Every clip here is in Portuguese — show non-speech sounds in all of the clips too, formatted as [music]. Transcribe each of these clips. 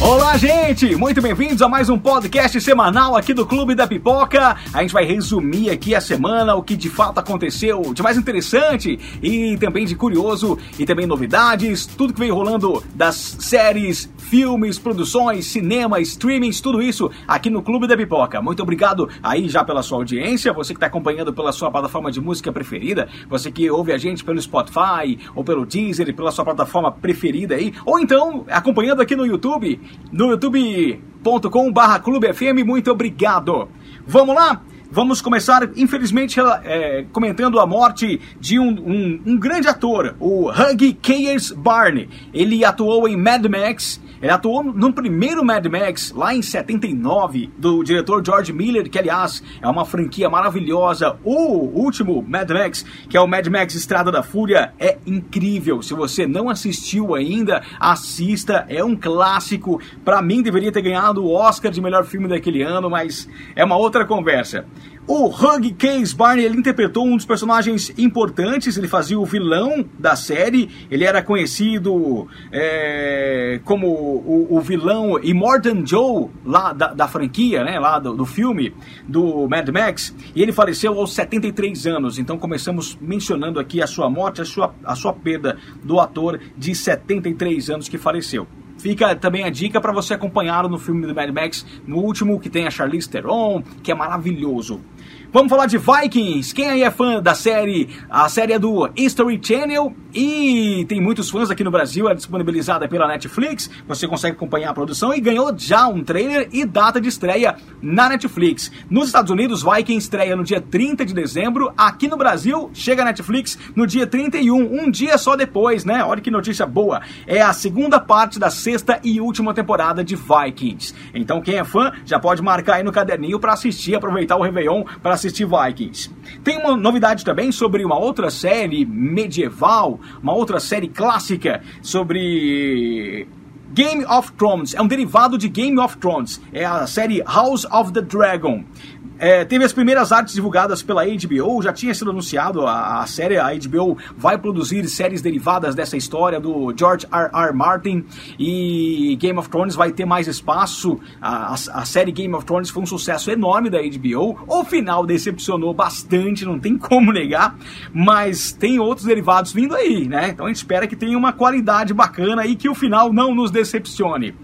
Olá, gente! Muito bem-vindos a mais um podcast semanal aqui do Clube da Pipoca. A gente vai resumir aqui a semana, o que de fato aconteceu de mais interessante e também de curioso e também novidades, tudo que vem rolando das séries, filmes, produções, cinema, streamings, tudo isso aqui no Clube da Pipoca. Muito obrigado aí já pela sua audiência, você que está acompanhando pela sua plataforma de música preferida, você que ouve a gente pelo Spotify ou pelo Deezer, pela sua plataforma preferida aí, ou então acompanhando aqui no YouTube no youtube.com/barra Clube FM. Muito obrigado. Vamos lá? Vamos começar, infelizmente, é, comentando a morte de um, um, um grande ator, o Huggy Keyes Barney. Ele atuou em Mad Max, ele atuou no primeiro Mad Max, lá em 79, do diretor George Miller, que aliás é uma franquia maravilhosa. O último Mad Max, que é o Mad Max Estrada da Fúria, é incrível. Se você não assistiu ainda, assista. É um clássico. Para mim, deveria ter ganhado o Oscar de melhor filme daquele ano, mas é uma outra conversa. O Hug Case Barney ele interpretou um dos personagens importantes, ele fazia o vilão da série, ele era conhecido é, como o, o, vilão Immortan Joe lá da, da, franquia, né, lá do, do, filme do Mad Max, e ele faleceu aos 73 anos. Então começamos mencionando aqui a sua morte, a sua, a sua perda do ator de 73 anos que faleceu. Fica também a dica para você acompanhar no filme do Mad Max, no último, que tem a Charlize Theron, que é maravilhoso. Vamos falar de Vikings. Quem aí é fã da série? A série é do History Channel e tem muitos fãs aqui no Brasil. É disponibilizada pela Netflix. Você consegue acompanhar a produção e ganhou já um trailer e data de estreia na Netflix. Nos Estados Unidos, Vikings estreia no dia 30 de dezembro. Aqui no Brasil, chega a Netflix no dia 31, um dia só depois, né? Olha que notícia boa. É a segunda parte da sexta e última temporada de Vikings. Então, quem é fã já pode marcar aí no caderninho para assistir, aproveitar o Réveillon para assistir Vikings. Tem uma novidade também sobre uma outra série medieval, uma outra série clássica sobre Game of Thrones. É um derivado de Game of Thrones. É a série House of the Dragon. É, teve as primeiras artes divulgadas pela HBO, já tinha sido anunciado a, a, série, a HBO vai produzir séries derivadas dessa história do George R. R. Martin e Game of Thrones vai ter mais espaço. A, a, a, série Game of Thrones foi um sucesso enorme da HBO. O final decepcionou bastante, não tem [laughs] como negar, mas tem outros derivados vindo aí, né? Então a gente espera que tenha uma qualidade bacana e que o final não nos decepcione.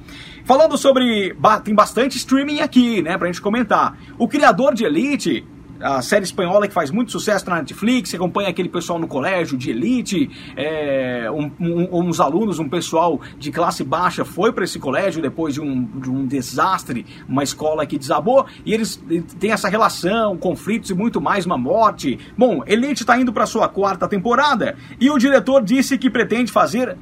Falando sobre. Tem bastante streaming aqui, né, pra gente comentar. O criador de Elite, a série espanhola que faz muito sucesso na Netflix, que acompanha aquele pessoal no colégio de elite, é, um, um, uns alunos, um pessoal de classe baixa foi para esse colégio depois de um, de um, desastre, uma escola que desabou, e eles têm essa relação, conflitos e muito mais, uma morte. Bom, Elite está indo para sua quarta temporada e o diretor disse que pretende fazer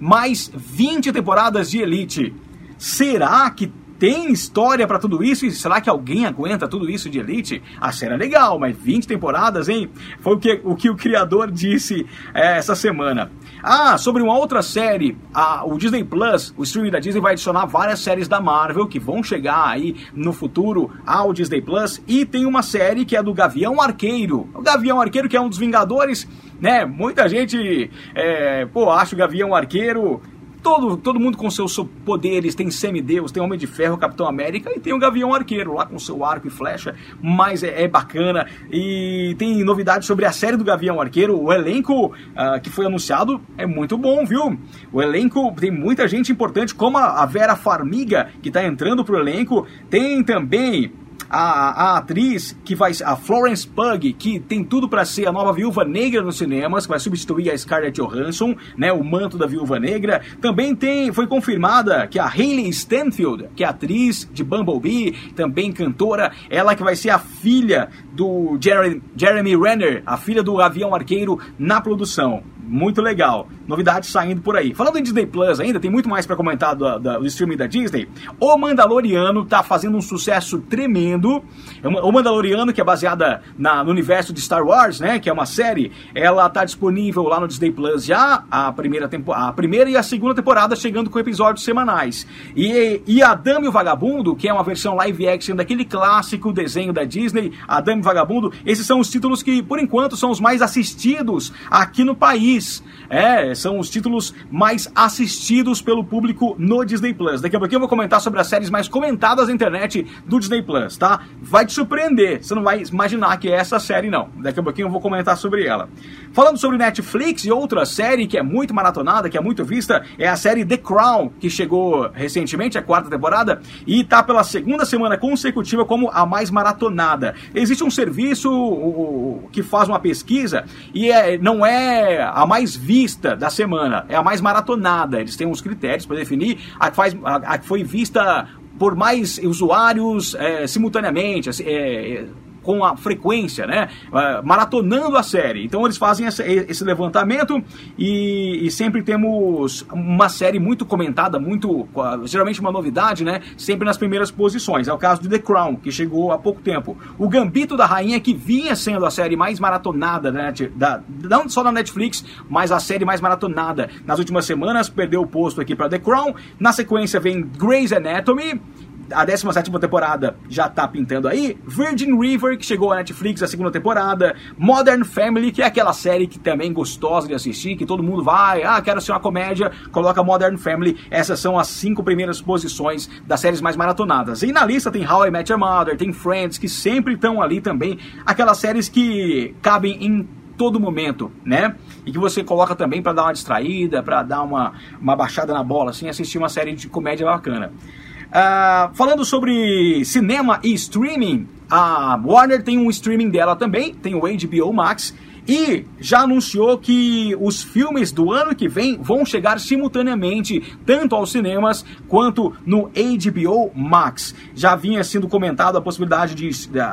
mais 20 temporadas de Elite. Será que tem história para tudo isso? E será que alguém aguenta tudo isso de Elite? A série é legal, mas 20 temporadas, hein? Foi o que o, que o criador disse é, essa semana. Ah, sobre uma outra série, a, o Disney Plus, o streaming da Disney vai adicionar várias séries da Marvel que vão chegar aí no futuro ao Disney Plus. E tem uma série que é do Gavião Arqueiro. O Gavião Arqueiro, que é um dos Vingadores, né? Muita gente, é, pô, acha o Gavião Arqueiro Todo, todo mundo com seus poderes, tem semideus, tem Homem de Ferro, Capitão América e tem o Gavião Arqueiro lá com seu arco e flecha, mas é, é bacana. E tem novidades sobre a série do Gavião Arqueiro. O elenco uh, que foi anunciado é muito bom, viu? O elenco tem muita gente importante, como a Vera Farmiga, que está entrando pro elenco. Tem também a, a atriz que vai a Florence Pugh, que tem tudo para ser a nova Viúva Negra nos cinemas, que vai substituir a Scarlett Johansson, né, o manto da Viúva Negra. Também tem foi confirmada que a Hayley Stanfield, que é atriz de Bumblebee, também cantora, ela que vai ser a filha do Jeremy, Jeremy Renner, a filha do Avião Arqueiro na produção muito legal. Novidades saindo por aí. Falando em Disney Plus ainda, tem muito mais para comentar do, do, do, streaming da Disney. O Mandaloriano tá fazendo um sucesso tremendo. O Mandaloriano, que é baseada na, no universo de Star Wars, né? Que é uma série, ela tá disponível lá no Disney Plus já. A primeira, tempo, a primeira e a segunda temporada chegando com episódios semanais. E, e a Dame e o Vagabundo, que é uma versão live action daquele clássico desenho da Disney, a Dame e o Vagabundo, esses são os títulos que, por enquanto, são os mais assistidos aqui no país. peace. É, são os títulos mais assistidos pelo público no Disney Plus. Daqui a pouquinho eu vou comentar sobre as séries mais comentadas na internet do Disney Plus, tá? Vai te surpreender, você não vai imaginar que é essa série, não. Daqui a pouquinho eu vou comentar sobre ela. Falando sobre Netflix e outra série que é muito maratonada, que é muito vista, é a série The Crown, que chegou recentemente, a quarta temporada, e tá pela segunda semana consecutiva como a mais maratonada. Existe um serviço que faz uma pesquisa e é, não é a mais vista da semana, é a mais maratonada. Eles têm uns critérios para definir a que, faz, a, a que foi vista por mais usuários é, simultaneamente. É, com a frequência, né? Uh, maratonando a série. Então eles fazem essa, esse levantamento e, e, sempre temos uma série muito comentada, muito geralmente uma novidade, né? Sempre nas primeiras posições. É o caso de The Crown, que chegou há pouco tempo. O Gambito da Rainha, que vinha sendo a série mais maratonada da, da não só na Netflix, mas a série mais maratonada nas últimas semanas, perdeu o posto aqui para The Crown. Na sequência vem Grey's Anatomy a 17 temporada já tá pintando aí. Virgin River, que chegou à Netflix, a segunda temporada. Modern Family, que é aquela série que também gostosa de assistir, que todo mundo vai, ah, quero ser uma comédia, coloca Modern Family. Essas são as cinco primeiras posições das séries mais maratonadas. E na lista tem How I Met Your Mother, tem Friends, que sempre estão ali também. Aquelas séries que cabem em todo momento, né? E que você coloca também para dar uma distraída, para dar uma, uma baixada na bola, assim, assistir uma série de comédia bacana. Uh, falando sobre cinema e streaming, a Warner tem um streaming dela também, tem o HBO Max, e já anunciou que os filmes do ano que vem vão chegar simultaneamente tanto aos cinemas quanto no HBO Max. Já vinha sendo comentado a possibilidade de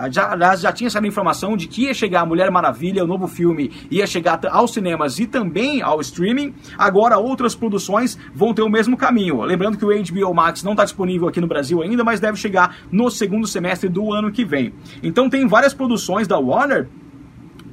já, já tinha essa informação de que ia chegar a Mulher Maravilha, o novo filme ia chegar aos cinemas e também ao streaming. Agora outras produções vão ter o mesmo caminho. Lembrando que o HBO Max não está disponível aqui no Brasil ainda, mas deve chegar no segundo semestre do ano que vem. Então tem várias produções da Warner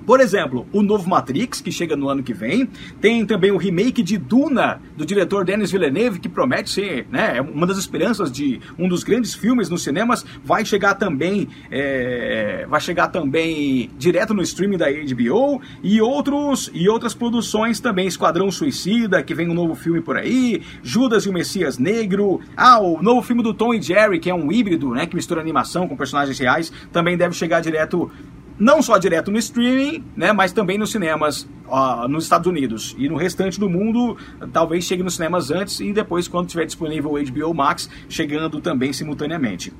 por exemplo, o novo Matrix, que chega no ano que vem. Tem também o remake de Duna, do diretor Denis Villeneuve, que promete ser né, uma das esperanças de um dos grandes filmes nos cinemas. Vai chegar também, é, vai chegar também direto no streaming da HBO e outros e outras produções também. Esquadrão Suicida, que vem um novo filme por aí. Judas e o Messias Negro. Ah, o novo filme do Tom e Jerry, que é um híbrido, né, que mistura animação com personagens reais, também deve chegar direto não só direto no streaming, né, mas também nos cinemas uh, nos Estados Unidos e no restante do mundo, talvez chegue nos cinemas antes e depois, quando tiver disponível o HBO Max, chegando também simultaneamente.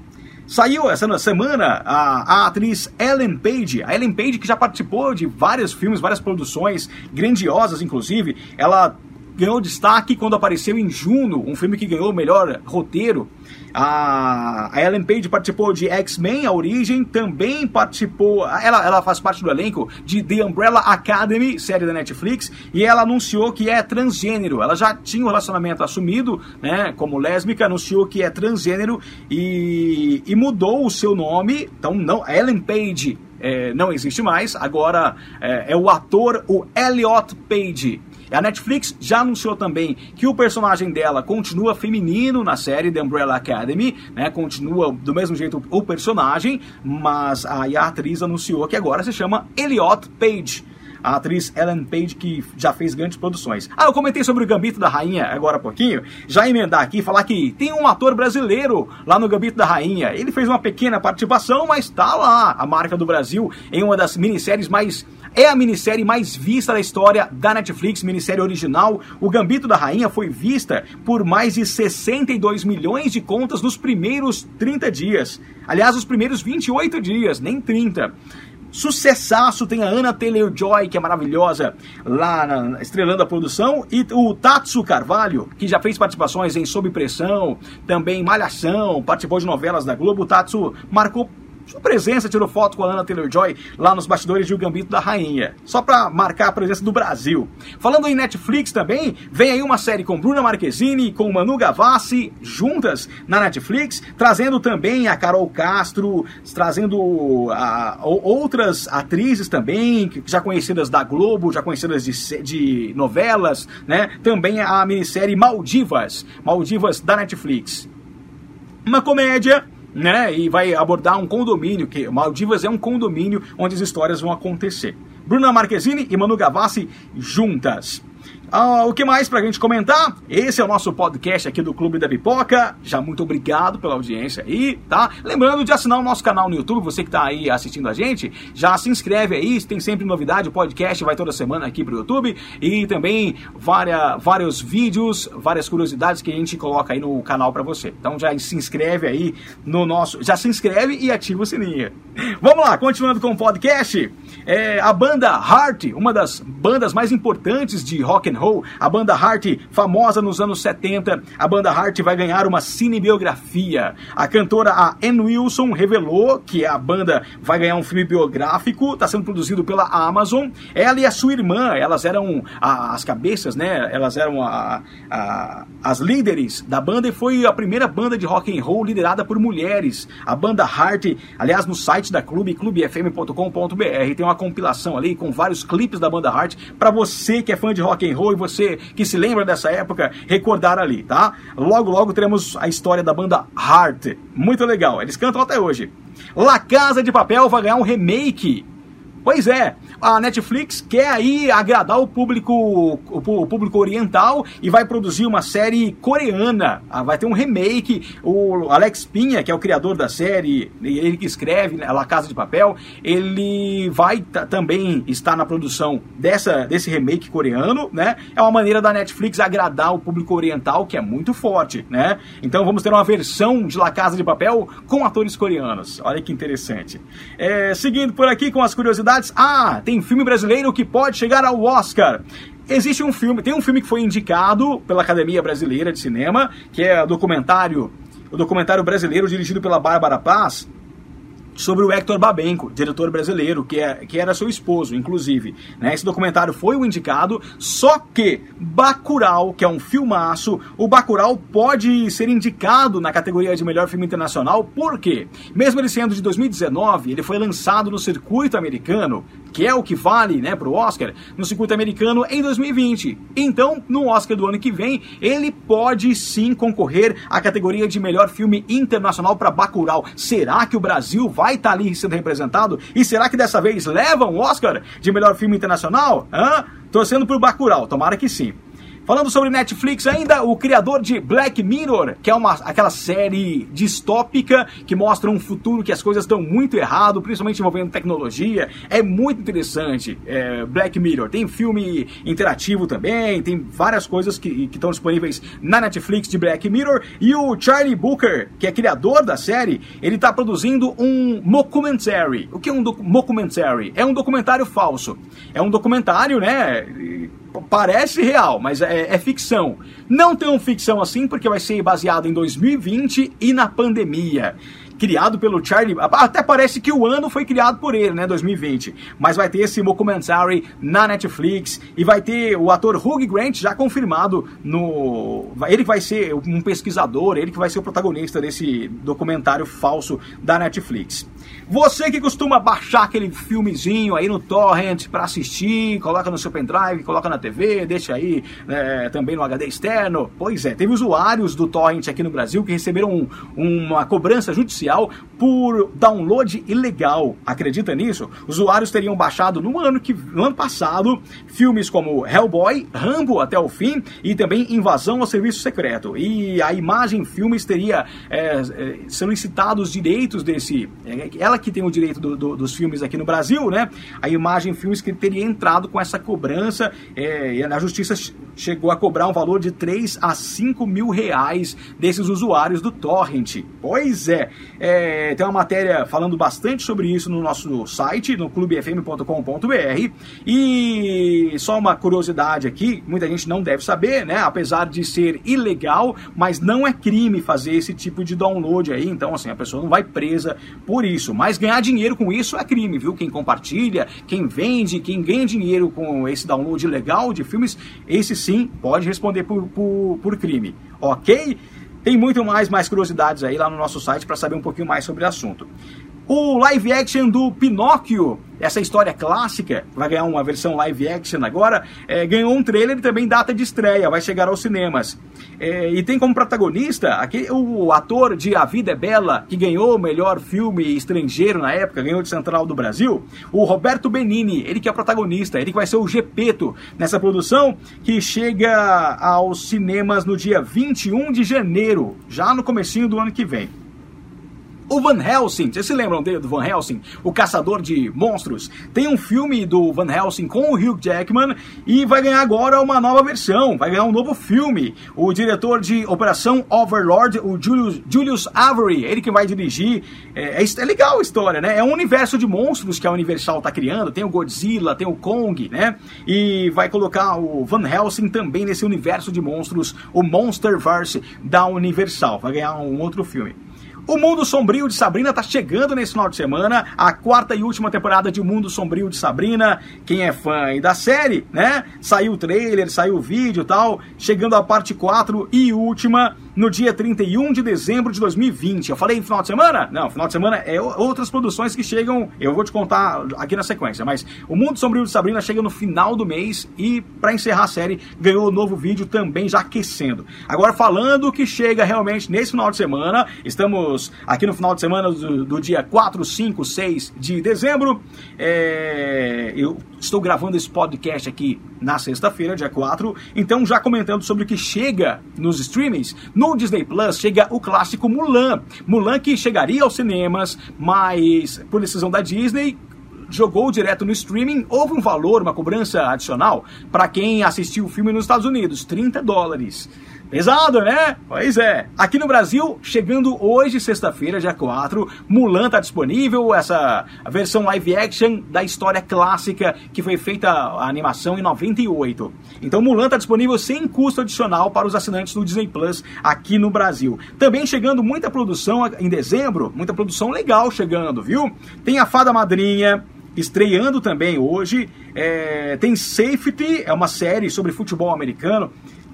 Saiu essa semana a, a, atriz Ellen Page. A Ellen Page, que já participou de vários filmes, várias produções grandiosas, inclusive. Ela ganhou destaque quando apareceu em Juno, um filme que ganhou o melhor roteiro. A, Ellen Page participou de X-Men, a origem, também participou. Ela, ela faz parte do elenco de The Umbrella Academy, série da Netflix, e ela anunciou que é transgênero. Ela já tinha um relacionamento assumido, né, como lésbica, anunciou que é transgênero e, e mudou o seu nome. Então, não, Ellen Page é, não existe mais, agora é, é o ator, o Elliot Page. A Netflix já anunciou também que o personagem dela continua feminino na série The Umbrella Academy, né? Continua do mesmo jeito o personagem, mas a, a atriz anunciou que agora se chama Elliot Page a atriz Ellen Page, que já fez grandes produções. Ah, eu comentei sobre o Gambito da Rainha agora há pouquinho, já emendar aqui e falar que tem um ator brasileiro lá no Gambito da Rainha. Ele fez uma pequena participação, mas tá lá a marca do Brasil em uma das minisséries mais é a minissérie mais vista da história da Netflix, minissérie original. O Gambito da Rainha foi vista por mais de 62 milhões de contas nos primeiros 30 dias. Aliás, os primeiros 28 dias, nem 30. Sucessaço, tem a Ana Taylor-Joy, que é maravilhosa, lá na, estrelando a produção, e o Tatsu Carvalho, que já fez participações em Sob Pressão, também Malhação, participou de novelas da Globo. O Tatsu marcou sua presença, tirou foto com a Anna Taylor-Joy lá nos bastidores de O Gambito da Rainha, só para marcar a presença do Brasil. Falando em Netflix também, vem aí uma série com Bruna Marquezine e com Manu Gavassi juntas na Netflix, trazendo também a Carol Castro, trazendo a, outras atrizes também, já conhecidas da Globo, já conhecidas de, de novelas, né? Também a minissérie Maldivas, Maldivas da Netflix. Uma comédia né? E vai abordar um condomínio, que Maldivas é um condomínio onde as histórias vão acontecer. Bruna Marquezine e Manu Gavassi juntas. Ah, o que mais pra gente comentar? Esse é o nosso podcast aqui do Clube da Pipoca. Já muito obrigado pela audiência aí, tá? Lembrando de assinar o nosso canal no YouTube, você que tá aí assistindo a gente, já se inscreve aí, tem sempre novidade, o podcast vai toda semana aqui pro YouTube e também várias, vários vídeos, várias curiosidades que a gente coloca aí no canal para você. Então já se inscreve aí no nosso, já se inscreve e ativa o sininho. Vamos lá, continuando com o podcast. É, a banda Heart, uma das bandas mais importantes de rock and roll, a banda Heart, famosa nos anos 70, a banda Heart vai ganhar uma cinebiografia. A cantora a Ann Wilson revelou que a banda vai ganhar um filme biográfico, está sendo produzido pela Amazon. Ela e a sua irmã, elas eram a, as cabeças, né? Elas eram a, a, as líderes da banda e foi a primeira banda de rock and roll liderada por mulheres. A banda Heart, aliás, no site da clube, clubefm.com.br, tem uma compilação ali com vários clipes da banda Heart para você que é fã de rock and roll e você que se lembra dessa época recordar ali, tá? Logo, logo teremos a história da banda Heart. Muito legal, eles cantam até hoje. La Casa de Papel vai ganhar um remake Pois é, a Netflix quer aí agradar o público, o público oriental e vai produzir uma série coreana. Ah, vai ter um remake. O Alex Pinha, que é o criador da série, ele que escreve né, La Casa de Papel, ele vai também estar na produção dessa, desse remake coreano, né? É uma maneira da Netflix agradar o público oriental, que é muito forte, né? Então vamos ter uma versão de La Casa de Papel com atores coreanos. Olha que interessante. É, seguindo por aqui com as curiosidades ah, tem filme brasileiro que pode chegar ao Oscar. Existe um filme, tem um filme que foi indicado pela Academia Brasileira de Cinema, que é o documentário, o documentário brasileiro dirigido pela Bárbara Paz, sobre o Hector Babenco, diretor brasileiro, que, é, que era seu esposo, inclusive. Né? Esse documentário foi o indicado, só que Bacurau, que é um filmaço, o Bacurau pode ser indicado na categoria de melhor filme internacional, por quê? Mesmo ele sendo de 2019, ele foi lançado no circuito americano, que é o que vale né, para o Oscar, no circuito americano em 2020. Então, no Oscar do ano que vem, ele pode sim concorrer à categoria de melhor filme internacional para Bacurau. Será que o Brasil vai estar tá ali sendo representado? E será que dessa vez leva um Oscar de melhor filme internacional? Hã? Torcendo por Bacurau, tomara que sim. Falando sobre Netflix ainda, o criador de Black Mirror, que é uma, aquela série distópica que mostra um futuro que as coisas estão muito errado, principalmente envolvendo tecnologia. É muito interessante. É, Black Mirror. Tem filme interativo também, tem várias coisas que, que estão disponíveis na Netflix de Black Mirror. E o Charlie Booker, que é criador da série, ele está produzindo um mockumentary. O que é um mockumentary? É um documentário falso. É um documentário, né? Parece real, mas é, é, ficção. Não tão ficção assim, porque vai ser baseado em 2020 e na pandemia criado pelo Charlie. Até parece que o ano foi criado por ele, né? 2020. Mas vai ter esse documentary na Netflix e vai ter o ator Hugh Grant já confirmado no. Ele vai ser um pesquisador, ele que vai ser o protagonista desse documentário falso da Netflix. Você que costuma baixar aquele filmezinho aí no torrent para assistir, coloca no seu pendrive, coloca na TV, deixa aí é, também no HD externo. Pois é, teve usuários do torrent aqui no Brasil que receberam um, uma cobrança judicial por download ilegal. Acredita nisso? Usuários teriam baixado no ano, que, no ano passado filmes como Hellboy, Rambo até o fim e também Invasão ao Serviço Secreto. E a Imagem Filmes teria é, é, solicitado os direitos desse. É, ela que tem o direito do, do, dos filmes aqui no Brasil, né? A Imagem Filmes que teria entrado com essa cobrança é, e a Justiça chegou a cobrar um valor de 3 a 5 mil reais desses usuários do Torrent. Pois é, É, tem uma matéria falando bastante sobre isso no nosso site, no clubefm.com.br. E só uma curiosidade aqui, muita gente não deve saber, né? Apesar de ser ilegal, mas não é crime fazer esse tipo de download aí. Então, assim, a pessoa não vai presa por isso. Mas ganhar dinheiro com isso é crime, viu? Quem compartilha, quem vende, quem ganha dinheiro com esse download ilegal de filmes, esse sim pode responder por, por, por crime, ok? Tem muito mais, mais curiosidades aí lá no nosso site para saber um pouquinho mais sobre o assunto. O live action do Pinóquio, essa história clássica, vai ganhar uma versão live action agora, é, ganhou um trailer e também data de estreia, vai chegar aos cinemas. É, e tem como protagonista aquele, o ator de A Vida é Bela, que ganhou o melhor filme estrangeiro na época, ganhou de Central do Brasil, o Roberto Benini, ele que é o protagonista, ele que vai ser o Gepeto nessa produção, que chega aos cinemas no dia 21 de janeiro, já no comecinho do ano que vem. O Van Helsing, vocês se lembram dele, do Van Helsing? O Caçador de Monstros. Tem um filme do Van Helsing com o Hugh Jackman e vai ganhar agora uma nova versão, vai ganhar um novo filme. O diretor de Operação Overlord, o Julius, Julius Avery, ele que vai dirigir. É, é, é legal a história, né? É um universo de monstros que a Universal tá criando. Tem o Godzilla, tem o Kong, né? E vai colocar o Van Helsing também nesse universo de monstros, o Monsterverse da Universal. Vai ganhar um outro filme. O Mundo Sombrio de Sabrina está chegando nesse final de semana, a quarta e última temporada de O Mundo Sombrio de Sabrina. Quem é fã da série, né? Saiu o trailer, saiu o vídeo e tal, chegando a parte 4 e última no dia 31 de dezembro de 2020. Eu falei final de semana? Não, final de semana é outras produções que chegam, eu vou te contar aqui na sequência, mas O Mundo Sombrio de Sabrina chega no final do mês e para encerrar a série ganhou um novo vídeo também já aquecendo. Agora falando que chega realmente nesse final de semana, estamos aqui no final de semana do, do dia 4, 5, 6 de dezembro. É, eu estou gravando esse podcast aqui na sexta-feira, dia 4, então já comentando sobre o que chega nos streamings no Disney Plus chega o clássico Mulan. Mulan que chegaria aos cinemas, mas por decisão da Disney jogou direto no streaming, houve um valor, uma cobrança adicional para quem assistiu o filme nos Estados Unidos, 30 dólares. Pesado, né? Pois é. Aqui no Brasil, chegando hoje, sexta-feira, dia 4, Mulan tá disponível, essa versão live action da história clássica que foi feita a animação em 98. Então Mulan tá disponível sem custo adicional para os assinantes do Disney Plus aqui no Brasil. Também chegando muita produção em dezembro, muita produção legal chegando, viu? Tem a Fada Madrinha, estreando também hoje. É, tem Safety, é uma série sobre futebol americano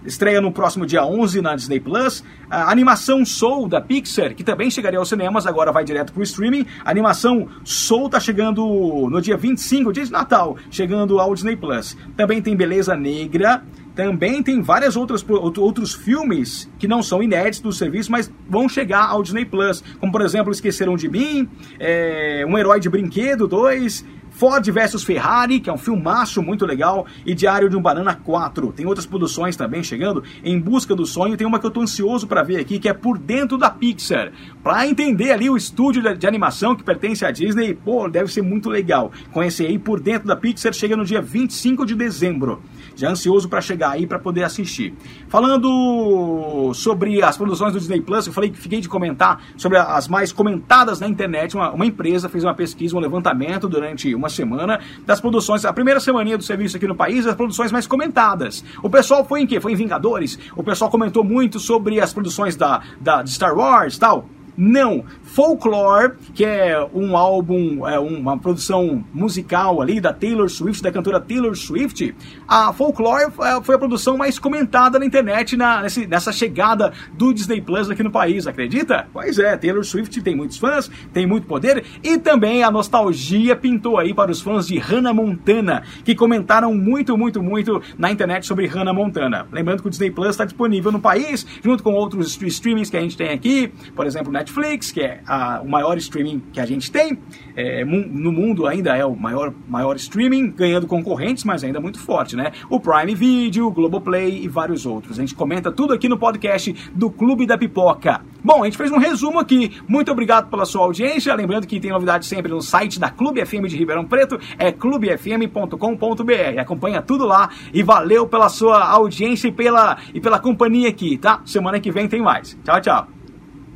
estreia no próximo dia 11 na Disney Plus. A animação Soul da Pixar, que também chegaria aos cinemas, agora vai direto para o streaming. A animação Soul tá chegando no dia 25, dia de Natal, chegando ao Disney Plus. Também tem Beleza Negra. Também tem vários outros, outros filmes que não são inéditos do serviço, mas vão chegar ao Disney Plus. Como, por exemplo, Esqueceram de Mim, é, Um Herói de Brinquedo 2, Ford vs Ferrari, que é um filmaço muito legal, e Diário de um Banana 4. Tem outras produções também chegando. Em Busca do Sonho, tem uma que eu tô ansioso para ver aqui, que é Por Dentro da Pixar. Para entender ali o estúdio de, de, animação que pertence à Disney, pô, deve ser muito legal. Conhecer aí Por Dentro da Pixar chega no dia 25 de dezembro. Já ansioso para chegar aí para poder assistir. Falando sobre as produções do Disney Plus, eu falei que fiquei de comentar sobre as mais comentadas na internet. Uma, uma empresa fez uma pesquisa, um levantamento durante uma semana das produções, a primeira semaninha do serviço aqui no país, as produções mais comentadas. O pessoal foi em quê? Foi em Vingadores? O pessoal comentou muito sobre as produções da, da de Star Wars tal. Não. Folklore, que é um álbum, é uma produção musical ali da Taylor Swift, da cantora Taylor Swift. A Folklore é, foi a produção mais comentada na internet na, nessa chegada do Disney Plus aqui no país, acredita? Pois é, Taylor Swift tem muitos fãs, tem muito poder e também a nostalgia pintou aí para os fãs de Hannah Montana, que comentaram muito, muito, muito na internet sobre Hannah Montana. Lembrando que o Disney Plus está disponível no país, junto com outros streamings que a gente tem aqui, por exemplo, Netflix. Netflix, que é a, o maior streaming que a gente tem. É, no mundo ainda é o maior, maior streaming, ganhando concorrentes, mas ainda muito forte, né? O Prime Video, Globoplay e vários outros. A gente comenta tudo aqui no podcast do Clube da Pipoca. Bom, a gente fez um resumo aqui. Muito obrigado pela sua audiência. Lembrando que tem novidade sempre no site da Clube FM de Ribeirão Preto, é clubefm.com.br. Acompanha tudo lá e valeu pela sua audiência e pela, e pela companhia aqui, tá? Semana que vem tem mais. Tchau, tchau.